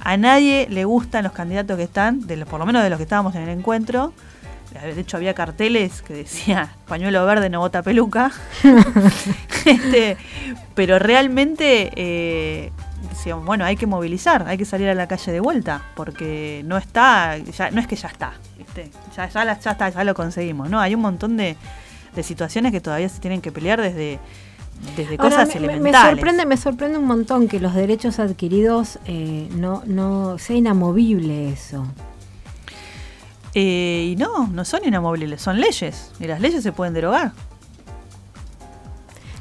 A nadie le gustan los candidatos que están, de los, por lo menos de los que estábamos en el encuentro. De hecho, había carteles que decía pañuelo verde no vota peluca. Este, pero realmente eh, decíamos, bueno, hay que movilizar, hay que salir a la calle de vuelta, porque no está, ya, no es que ya está, ¿viste? Ya, ya, la- ya está, ya lo conseguimos, ¿no? Hay un montón de, de situaciones que todavía se tienen que pelear desde, desde Ahora, cosas me- me, me elementales. sorprende, me sorprende un montón que los derechos adquiridos eh, no, no sea inamovible eso. Eh, y no, no son inamovibles, son leyes, y las leyes se pueden derogar.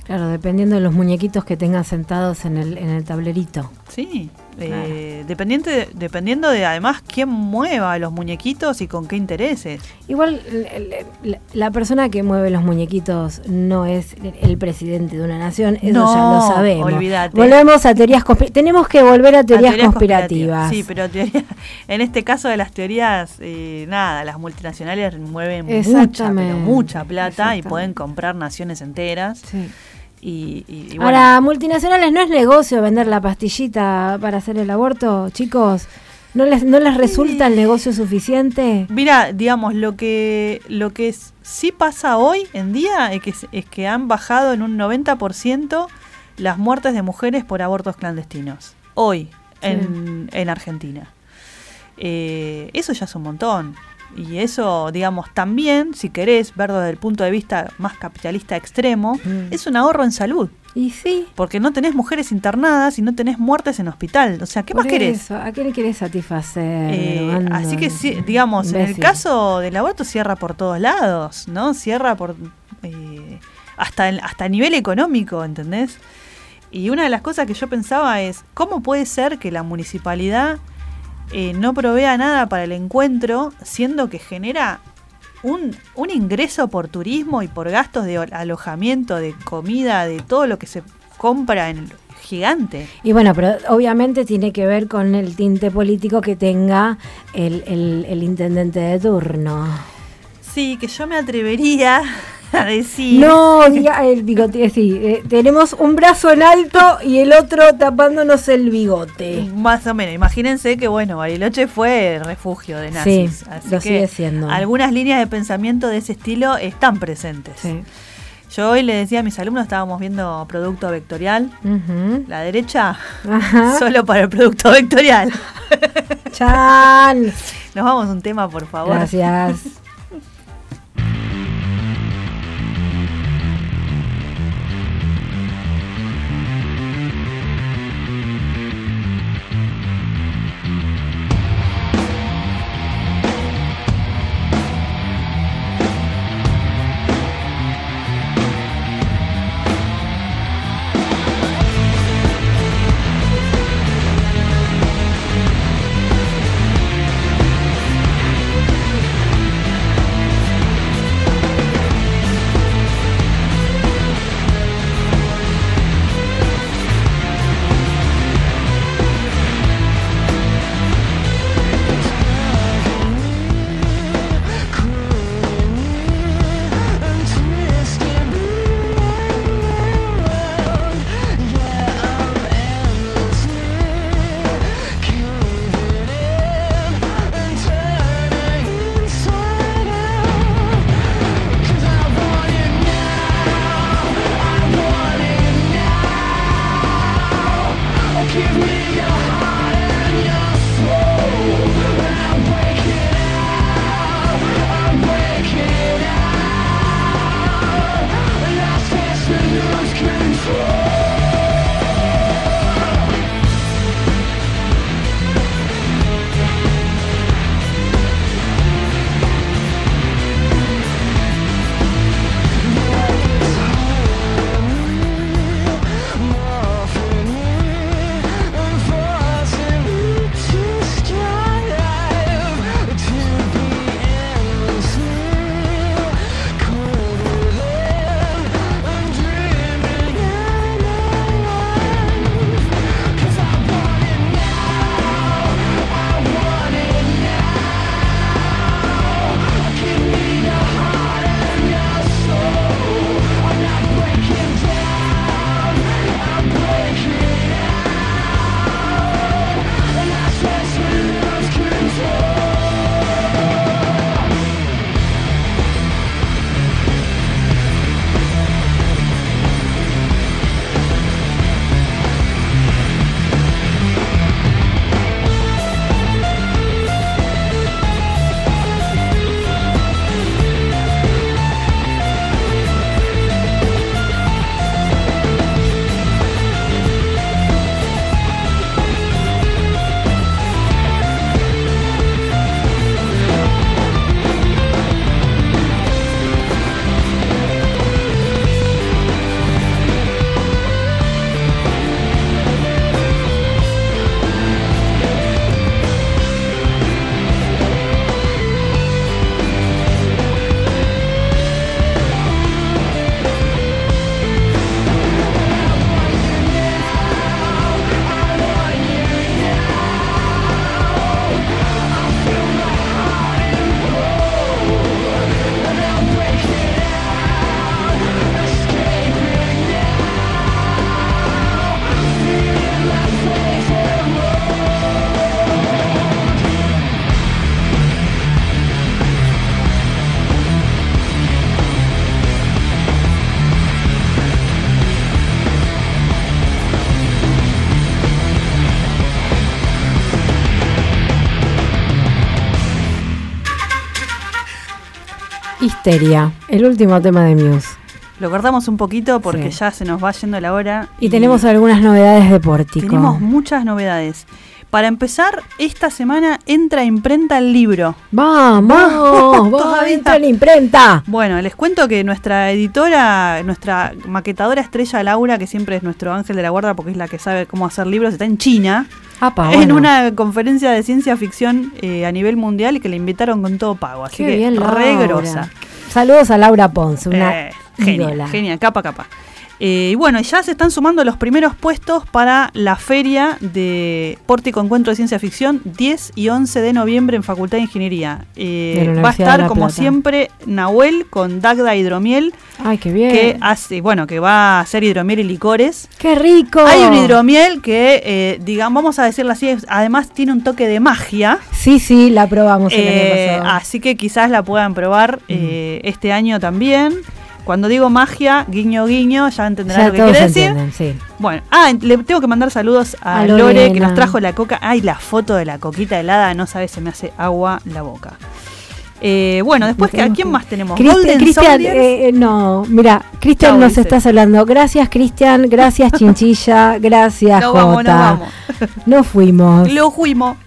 Claro, dependiendo de los muñequitos que tengan sentados en el, en el tablerito. Sí, eh, dependiente de- dependiendo de además quién mueva los muñequitos y con qué intereses. Igual la persona que mueve los muñequitos no es el presidente de una nación, eso No, ya lo sabemos. olvídate. Volvemos a teorías. Tenemos que volver a teorías, A conspirativas. Sí, pero teoría- en este caso de las teorías, eh, nada, las multinacionales mueven mucha, pero mucha plata y pueden comprar naciones enteras. Sí. Y, y- y bueno, Ahora, multinacionales, ¿no es negocio vender la pastillita para hacer el aborto, chicos? ¿No les, no les resulta el negocio suficiente? Mira, digamos, lo que lo que es- sí pasa hoy en día es que, es que han bajado en un 90% las muertes de mujeres por abortos clandestinos. Hoy, en, en Argentina. Eh, eso ya es un montón. Y eso, digamos, también, si querés ver desde el punto de vista más capitalista extremo, Mm. es un ahorro en salud. Y sí. Porque no tenés mujeres internadas y no tenés muertes en hospital. O sea, ¿qué por más querés? eso, ¿A qué le querés satisfacer? Eh, así que sí, digamos, en el caso del aborto cierra por todos lados, ¿no? Cierra por eh, hasta el- hasta a nivel económico, ¿entendés? Y una de las cosas que yo pensaba es cómo puede ser que la municipalidad eh, no provea nada para el encuentro, siendo que genera un, un ingreso por turismo y por gastos de alojamiento, de comida, de todo lo que se compra en el gigante. Y bueno, pero obviamente tiene que ver con el tinte político que tenga el, el- el intendente de turno. Sí, que yo me atrevería a decir. No, diga el bigote, sí. eh, tenemos un brazo en alto y el otro tapándonos el bigote. Más o menos. Imagínense que, bueno, Bariloche fue refugio de nazis. Sí, así lo que sigue siendo. Algunas líneas de pensamiento de ese estilo están presentes. Sí. Yo hoy le decía a mis alumnos, estábamos viendo producto vectorial. La derecha, Ajá. solo para el producto vectorial. Chan. Nos vamos a un tema, por favor. Gracias. Histeria, el último tema de Muse. Lo cortamos un poquito porque Sí. ya se nos va yendo la hora. Y tenemos algunas novedades de Pórtico. tenemos muchas novedades. Para empezar, esta semana entra a imprenta el libro. Vamos, vamos, entra en la imprenta. Bueno, les cuento que nuestra editora, nuestra maquetadora estrella Laura, que siempre es nuestro ángel de la guarda porque es la que sabe cómo hacer libros, está en China, Apa, en una conferencia de ciencia ficción eh, a nivel mundial y que le invitaron con todo pago. Así Qué que bien, re grosa. Saludos a Laura Pons, una Eh, genia, genia, capa, capa. Eh, y bueno, ya se están sumando los primeros puestos para la feria de Pórtico Encuentro de Ciencia Ficción 10 y 11 de noviembre en Facultad de Ingeniería. Eh, De va a estar como siempre Nahuel con Dagda Hidromiel, Ay, qué bien. que hace, bueno, que va a hacer hidromiel y licores. ¡Qué rico! Hay un hidromiel que, eh, digamos, vamos a decirlo así, además tiene un toque de magia. Sí, sí, la probamos el Eh, año pasado. así que quizás la puedan probar eh, este año también. Cuando digo magia, guiño guiño, ya entenderán ya lo que quiere decir. entienden, sí. Bueno, ah, le tengo que mandar saludos a, A Lore, Lorena. que nos trajo la coca. Ay, la foto de la coquita helada, no sabes, se me hace agua la boca. Eh, bueno, después, ¿a quién más tenemos? Cristian, eh, eh, no, mira, Cristian nos dice. está saludando. Gracias, Cristian, gracias, Chinchilla, gracias, Jota. vamos, nos vamos. Nos fuimos. Lo fuimos.